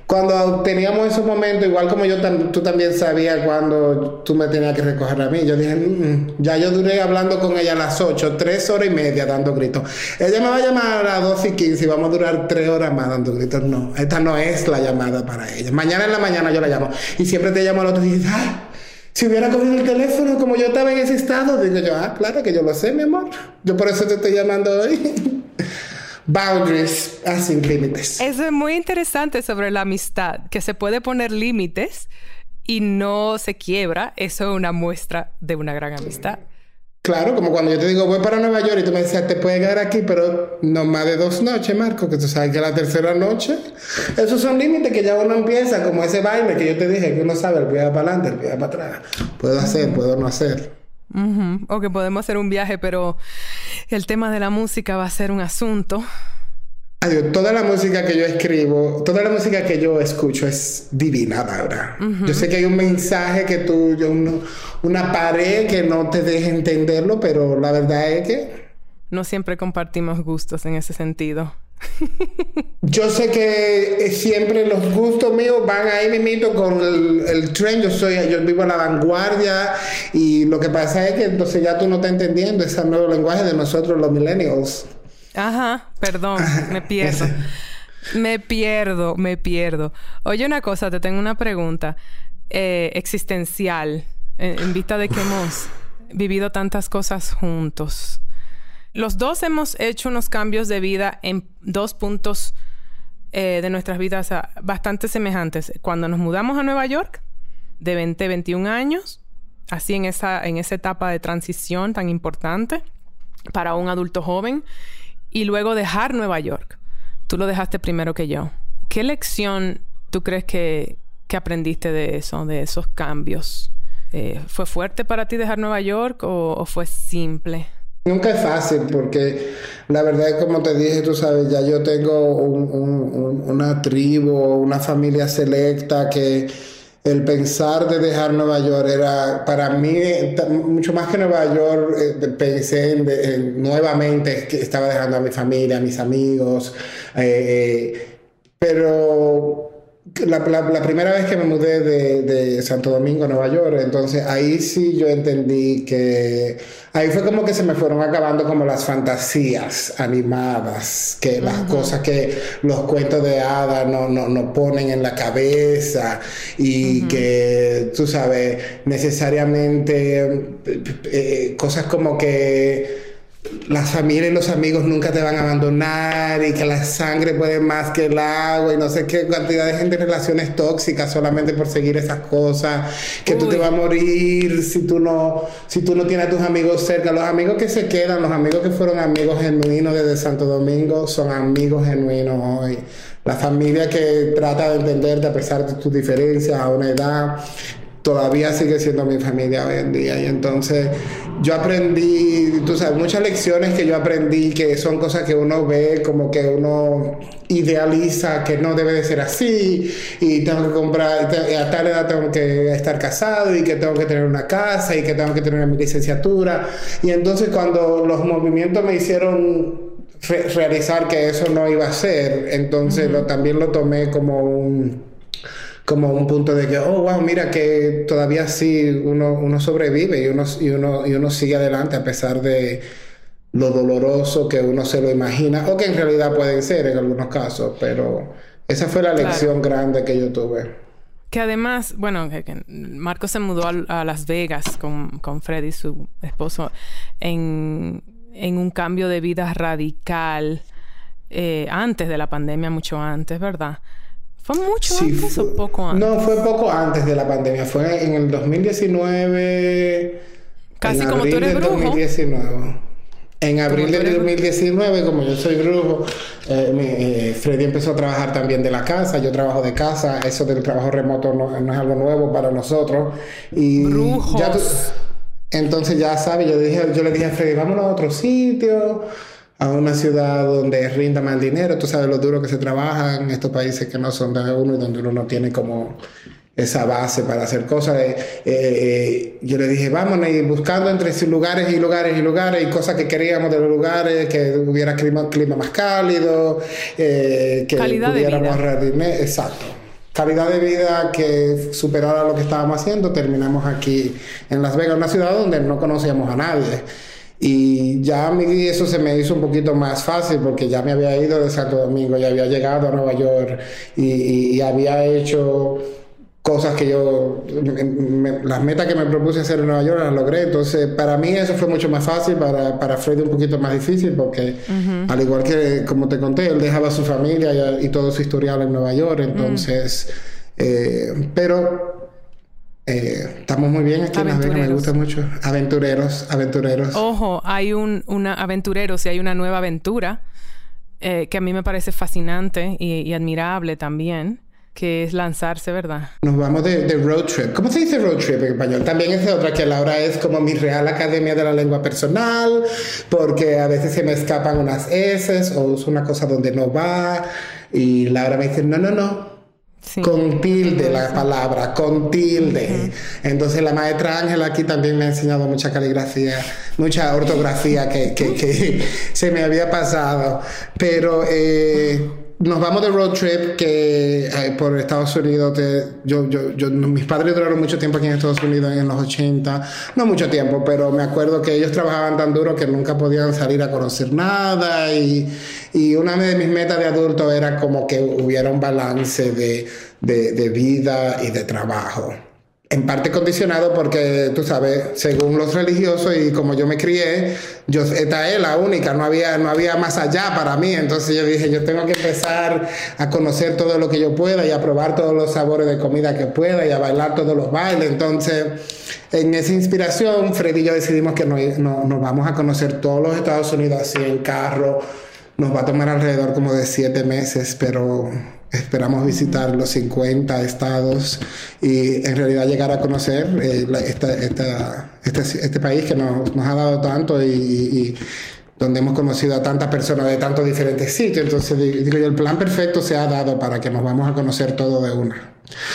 cuando teníamos esos momentos, igual como yo tú también sabías cuando tú me tenías que recoger a mí, yo dije, "Mm, mm". ya yo duré hablando con ella a las 8, tres horas y media dando gritos. Ella me va a llamar a las 12 y 15 y vamos a durar tres horas más dando gritos. No, esta no es la llamada para ella. Mañana en la mañana yo la llamo y siempre te llamo al otro y dices, ay, Si hubiera cogido el teléfono como yo estaba en ese estado, digo yo, ah, claro que yo lo sé, mi amor. Yo por eso te estoy llamando hoy. Boundaries, ah, sin límites.
Eso es muy interesante sobre la amistad, que se puede poner límites y no se quiebra. Eso es una muestra de una gran amistad.
Claro, como cuando yo te digo voy para Nueva York y tú me decías te puedes quedar aquí, pero no más de dos noches, Marco, que tú sabes que la tercera noche, esos son límites que ya uno empieza, como ese baile que yo te dije, que uno sabe el pie para adelante, el pie para atrás. Puedo hacer, puedo no hacer.
O que podemos hacer un viaje, pero el tema de la música va a ser un asunto.
Adiós, toda la música que yo escribo, toda la música que yo escucho es divina, Laura. Yo sé que hay un mensaje que tú, yo, una pared que no te deja entenderlo, pero la verdad es que...
No siempre compartimos gustos en ese sentido.
Yo sé que siempre los gustos míos van ahí mismito con el, el tren. Yo soy, yo vivo a la vanguardia y lo que pasa es que entonces ya tú no estás entendiendo ese nuevo lenguaje de nosotros los millennials.
Ajá, perdón, me pierdo. me pierdo, me pierdo. Oye, una cosa, te tengo una pregunta eh, existencial en vista de que hemos vivido tantas cosas juntos. Los dos hemos hecho unos cambios de vida en dos puntos eh, de nuestras vidas bastante semejantes. Cuando nos mudamos a Nueva York, de 20, 21 años, así en esa, en esa etapa de transición tan importante para un adulto joven, y luego dejar Nueva York. Tú lo dejaste primero que yo. ¿Qué lección tú crees que, que aprendiste de eso, de esos cambios? Eh, ¿Fue fuerte para ti dejar Nueva York o fue simple?
Nunca es fácil porque la verdad es como te dije, tú sabes, ya yo tengo una tribu, una familia selecta que el pensar de dejar Nueva York era para mí mucho más que Nueva York, eh, pensé en, nuevamente que estaba dejando a mi familia, a mis amigos, eh, pero la, la, primera vez que me mudé de, de, Santo Domingo a Nueva York, entonces ahí sí yo entendí que ahí fue como que se me fueron acabando como las fantasías animadas, que las cosas que los cuentos de hadas nos no, no ponen en la cabeza y que, tú sabes, necesariamente eh, eh, cosas como que la familia y los amigos nunca te van a abandonar y que la sangre puede más que el agua y no sé qué cantidad de gente en relaciones tóxicas solamente por seguir esas cosas, que tú te vas a morir si tú no si tú no tienes a tus amigos cerca, los amigos que se quedan, los amigos que fueron amigos genuinos desde Santo Domingo son amigos genuinos hoy. La familia que trata de entenderte a pesar de tus diferencias a una edad, todavía sigue siendo mi familia hoy en día. Y entonces yo aprendí, tú sabes, muchas lecciones que yo aprendí que son cosas que uno ve como que uno idealiza que no debe de ser así y tengo que comprar, a tal edad tengo que estar casado y que tengo que tener una casa y que tengo que tener mi licenciatura. Y entonces cuando los movimientos me hicieron realizar que eso no iba a ser, entonces lo, también lo tomé como un como un punto de que, oh, wow, mira que todavía sí uno, uno sobrevive y uno, y, uno, y uno sigue adelante a pesar de lo doloroso que uno se lo imagina o que en realidad pueden ser en algunos casos, pero esa fue la lección grande que yo tuve.
Que además, bueno, Marco se mudó a, Las Vegas con, con Freddy, su esposo, en, en un cambio de vida radical eh, antes de la pandemia, mucho antes, ¿verdad? ¿Fue mucho antes o poco antes?
No, fue poco antes de la pandemia. Fue en el 2019.
Casi como tú eres brujo.
2019. En abril del 2019, como yo soy brujo, eh, eh, Freddy empezó a trabajar también de la casa. Yo trabajo de casa. Eso del trabajo remoto no, es algo nuevo para nosotros. Y
Brujos.
entonces ya sabes, yo, dije, yo le dije a Freddy, vámonos a otro sitio a una ciudad donde rinda más dinero. Tú sabes lo duro que se trabaja en estos países que no son de uno y donde uno no tiene como esa base para hacer cosas. Eh, eh, yo le dije, vámonos y buscando entre lugares y lugares y lugares y cosas que queríamos de los lugares, que hubiera clima, clima más cálido, eh, que pudiéramos ahorrar dinero. Exacto. Calidad de vida que superara lo que estábamos haciendo. Terminamos aquí en Las Vegas, una ciudad donde no conocíamos a nadie. Y ya a mí eso se me hizo un poquito más fácil porque ya me había ido de Santo Domingo, ya había llegado a Nueva York y, había hecho cosas que yo, me, las metas que me propuse hacer en Nueva York las logré. Entonces, para mí eso fue mucho más fácil, para, para Freddy un poquito más difícil, porque al igual que, como te conté, él dejaba su familia y, todo su historial en Nueva York. Entonces, eh, pero eh, estamos muy bien aquí en Las Vegas, me gusta mucho. Aventureros, aventureros.
Ojo, hay un una aventurero, si hay una nueva aventura eh, que a mí me parece fascinante y admirable también que es lanzarse, ¿verdad?
Nos vamos de, road trip. ¿Cómo se dice road trip en español? También es otra que Laura es como mi Real Academia de la Lengua Personal, porque a veces se me escapan unas S o uso una cosa donde no va, y Laura me dice, no, no, no. Con tilde la palabra, con tilde. Entonces la maestra Ángela aquí también me ha enseñado mucha caligrafía, mucha ortografía que, que, que se me había pasado. Pero eh, nos vamos de road trip que eh, por Estados Unidos. yo, yo, yo, mis padres duraron mucho tiempo aquí en Estados Unidos en los 80. No mucho tiempo, pero me acuerdo que ellos trabajaban tan duro que nunca podían salir a conocer nada. Y, y una de mis metas de adulto era como que hubiera un balance de, de vida y de trabajo en parte condicionado porque, tú sabes, según los religiosos y como yo me crié, yo, esta es la única, no había, no había más allá para mí. Entonces yo dije, yo tengo que empezar a conocer todo lo que yo pueda y a probar todos los sabores de comida que pueda y a bailar todos los bailes. Entonces, en esa inspiración, Freddy y yo decidimos que nos, nos vamos a conocer todos los Estados Unidos así en carro. Nos va a tomar alrededor como de siete meses, pero Esperamos visitar los 50 estados y en realidad llegar a conocer eh, este, este, país que nos, ha dado tanto y, donde hemos conocido a tantas personas de tantos diferentes sitios. Entonces digo yo, el plan perfecto se ha dado para que nos vamos a conocer todo de una.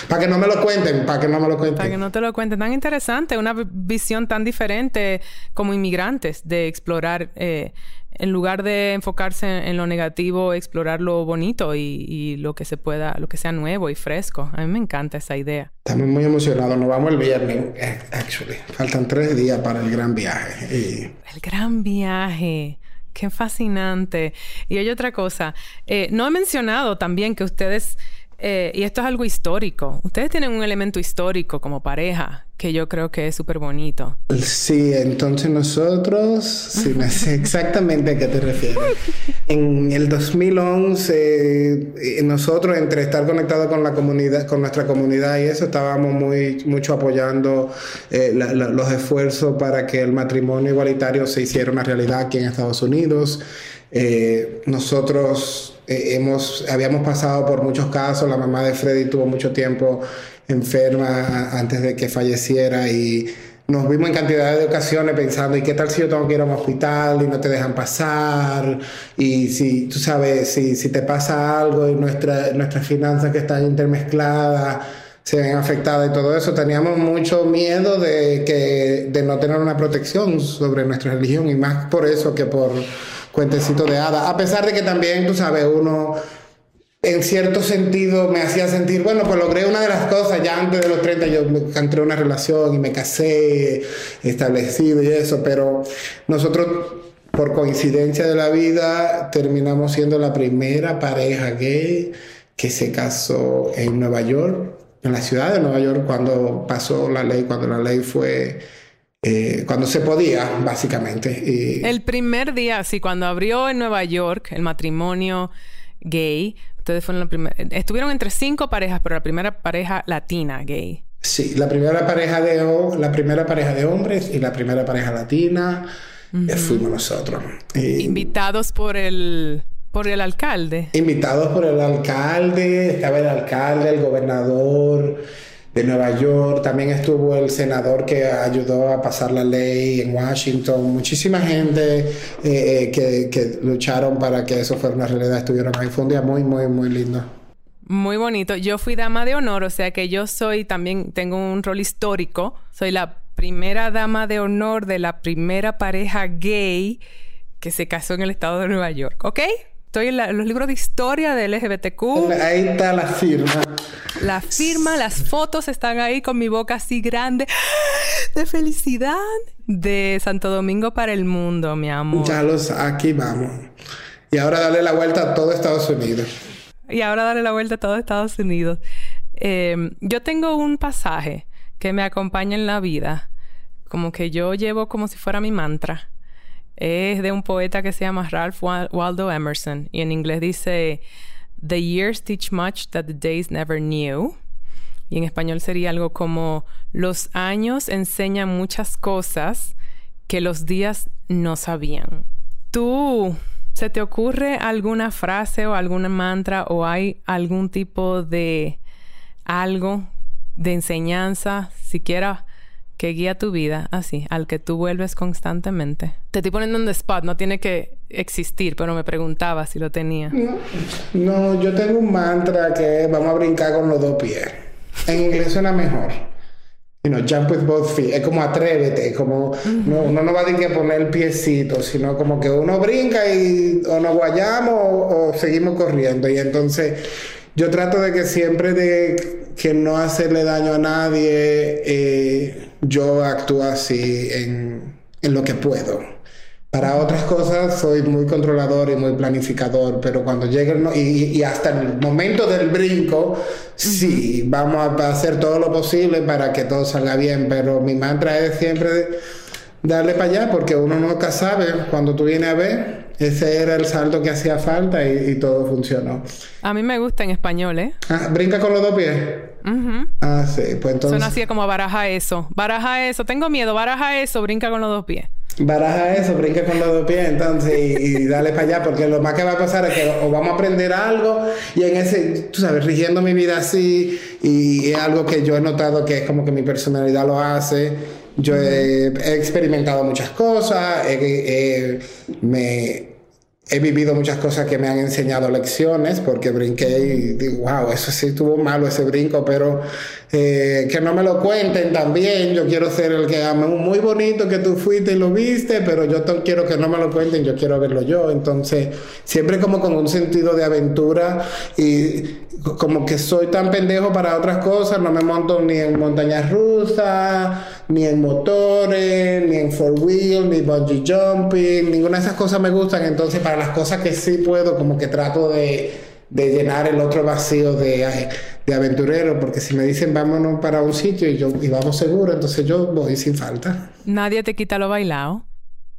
Para que no me lo cuenten, para que no me lo cuenten.
Para que no te lo cuenten. Tan interesante, una visión tan diferente como inmigrantes de explorar eh, en lugar de enfocarse en, lo negativo, explorar lo bonito y, lo que se pueda, lo que sea nuevo y fresco. A mí me encanta esa idea.
Estamos muy emocionados. Nos vamos el viernes, actually. Faltan tres días para el gran viaje.
El gran viaje. Qué fascinante. Y hay otra cosa. Eh, no he mencionado también que ustedes eh, y esto es algo histórico. Ustedes tienen un elemento histórico como pareja que yo creo que es súper bonito.
Sí, entonces nosotros, sí, no sé exactamente a qué te refieres. En el 2011, eh, nosotros entre estar conectados con la comunidad, con nuestra comunidad y eso, estábamos muy, mucho apoyando eh, los esfuerzos para que el matrimonio igualitario se hiciera una realidad aquí en Estados Unidos. nosotros eh, habíamos pasado por muchos casos, la mamá de Freddy tuvo mucho tiempo enferma antes de que falleciera y nos vimos en cantidad de ocasiones pensando, ¿y qué tal si yo tengo que ir a un hospital y no te dejan pasar? Y si, tú sabes, si, si te pasa algo y nuestra, nuestras finanzas que están intermezcladas se ven afectadas y todo eso, teníamos mucho miedo de, que, de no tener una protección sobre nuestra religión y más por eso que por cuentecito de hada. A pesar de que también, tú sabes, uno en cierto sentido me hacía sentir, bueno, pues logré una de las cosas, ya antes de los 30 yo entré una relación y me casé, establecido y eso, pero nosotros por coincidencia de la vida terminamos siendo la primera pareja gay que se casó en Nueva York, en la ciudad de Nueva York, cuando pasó la ley, cuando la ley fue eh, cuando se podía, básicamente.
El primer día, sí, cuando abrió en Nueva York el matrimonio gay, ustedes fueron la primera, estuvieron entre cinco parejas, pero la primera pareja latina gay.
Sí, la primera pareja de, la primera pareja de hombres y la primera pareja latina eh, fuimos nosotros.
Invitados por el por el alcalde.
Invitados por el alcalde, estaba el alcalde, el gobernador de Nueva York, también estuvo el senador que ayudó a pasar la ley en Washington, muchísima gente eh, eh, que, lucharon para que eso fuera una realidad, estuvieron ahí, fue muy, muy, muy lindo.
Muy bonito. Yo fui dama de honor, o sea que yo soy también, tengo un rol histórico, soy la primera dama de honor de la primera pareja gay que se casó en el estado de Nueva York, ¿ok? Estoy en, los libros de historia del LGBTQ.
Ahí está la firma.
La firma, las fotos están ahí con mi boca así grande de felicidad de Santo Domingo para el mundo, mi amor.
Ya los aquí vamos. Y ahora darle la vuelta a todo Estados Unidos.
Y ahora darle la vuelta a todo Estados Unidos. Eh, yo tengo un pasaje que me acompaña en la vida, como que yo llevo como si fuera mi mantra. Es de un poeta que se llama Ralph Waldo Emerson y en inglés dice, The years teach much that the days never knew. Y en español sería algo como, los años enseñan muchas cosas que los días no sabían. ¿Tú se te ocurre alguna frase o alguna mantra o hay algún tipo de algo de enseñanza, siquiera que guía tu vida así, al que tú vuelves constantemente? Te estoy poniendo en the spot, no tiene que existir, pero me preguntaba si lo tenía.
No, yo tengo un mantra que vamos a brincar con los dos pies. En inglés suena mejor. You know, jump with both feet. Es como atrévete, como no, uno no va a tener que poner el piecito, sino como que uno brinca y o nos guayamos o, o seguimos corriendo. Y entonces yo trato de que siempre de que no hacerle daño a nadie, eh, yo actúo así en, en lo que puedo. Para otras cosas soy muy controlador y muy planificador, pero cuando llegue el, y, y, hasta el momento del brinco, sí, vamos a hacer todo lo posible para que todo salga bien, pero mi mantra es siempre darle para allá porque uno nunca sabe cuando tú vienes a ver. Ese era el salto que hacía falta y, y todo funcionó.
A mí me gusta en español, ¿eh?
Ah, ¿Brinca con los dos pies?
Uh -huh.
Ah, sí, pues entonces...
Suena así como baraja eso. Baraja eso. Tengo miedo. Baraja eso. Brinca con los dos pies.
Baraja eso, brinca con los dos pies entonces y, y, dale para allá, porque lo más que va a pasar es que o vamos a aprender algo y en ese, tú sabes, rigiendo mi vida así y es algo que yo he notado que es como que mi personalidad lo hace. Yo he, experimentado muchas cosas, he, he, he vivido muchas cosas que me han enseñado lecciones porque brinqué y digo, wow, eso sí estuvo malo ese brinco, pero eh, que no me lo cuenten también. Yo quiero ser el que ame muy bonito que tú fuiste y lo viste, pero yo quiero que no me lo cuenten, yo quiero verlo yo. Entonces, siempre como con un sentido de aventura y como que soy tan pendejo para otras cosas, no me monto ni en montañas rusas, ni en motores, ni en four wheel, ni bungee jumping, ninguna de esas cosas me gustan. Entonces, para las cosas que sí puedo, como que trato de, de llenar el otro vacío de, de, aventurero, porque si me dicen vámonos para un sitio y, yo, y vamos seguro, entonces yo voy sin falta.
Nadie te quita lo bailado.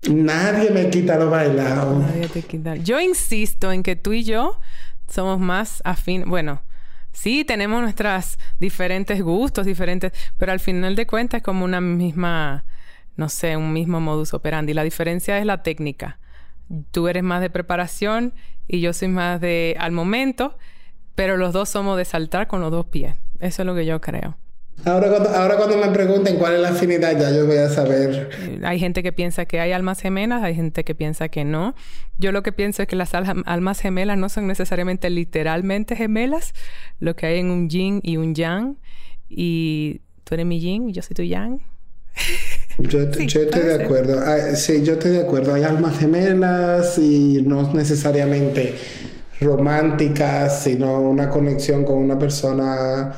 Nadie me quita lo bailado.
Nadie te quita. Yo insisto en que tú y yo somos más afín. Bueno, sí, tenemos nuestros diferentes gustos, diferentes, pero al final de cuentas es como una misma, no sé, un mismo modus operandi. La diferencia es la técnica. Tú eres más de preparación y yo soy más de al momento, pero los dos somos de saltar con los dos pies. Eso es lo que yo creo.
Ahora cuando, ahora cuando me pregunten cuál es la afinidad, ya yo voy a saber.
Hay gente que piensa que hay almas gemelas, hay gente que piensa que no. Yo lo que pienso es que las almas gemelas no son necesariamente literalmente gemelas, lo que hay en un yin y un yang. Y tú eres mi yin y yo soy tu yang.
Yo, sí, yo estoy de acuerdo. Ah, sí, yo estoy de acuerdo. Hay almas gemelas y no necesariamente románticas, sino una conexión con una persona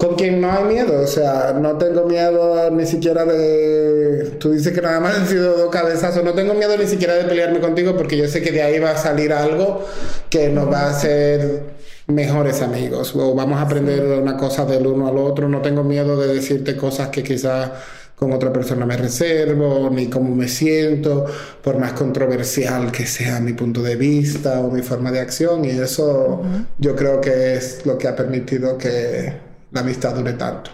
con quien no hay miedo. O sea, no tengo miedo ni siquiera de. Tú dices que nada más han sido dos cabezazos. No tengo miedo ni siquiera de pelearme contigo porque yo sé que de ahí va a salir algo que nos va a hacer mejores amigos o vamos a aprender una cosa del uno al otro. No tengo miedo de decirte cosas que quizás con otra persona me reservo, ni cómo me siento, por más controversial que sea mi punto de vista o mi forma de acción. Y eso uh -huh. yo creo que es lo que ha permitido que la amistad dure tanto.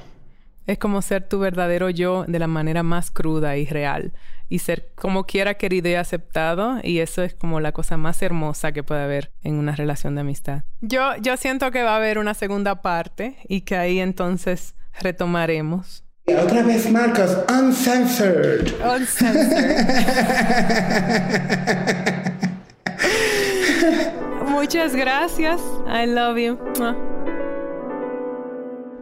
Es como ser tu verdadero yo de la manera más cruda y real. Y ser como quiera querido y aceptado. Y eso es como la cosa más hermosa que puede haber en una relación de amistad. Yo, yo siento que va a haber una segunda parte y que ahí entonces retomaremos.
Y otra vez, Marcos, uncensored.
Uncensored. Muchas gracias. I love you.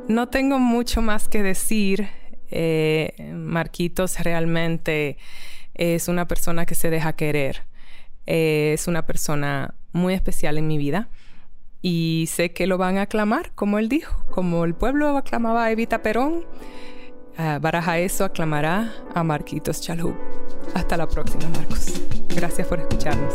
No tengo mucho más que decir. Eh, Marquitos realmente es una persona que se deja querer. Es una persona muy especial en mi vida. Y sé que lo van a aclamar, como él dijo, como el pueblo aclamaba a Evita Perón. Uh, Baraja eso aclamará a Marquitos Chalhub. Hasta la próxima, Marcos. Gracias por escucharnos.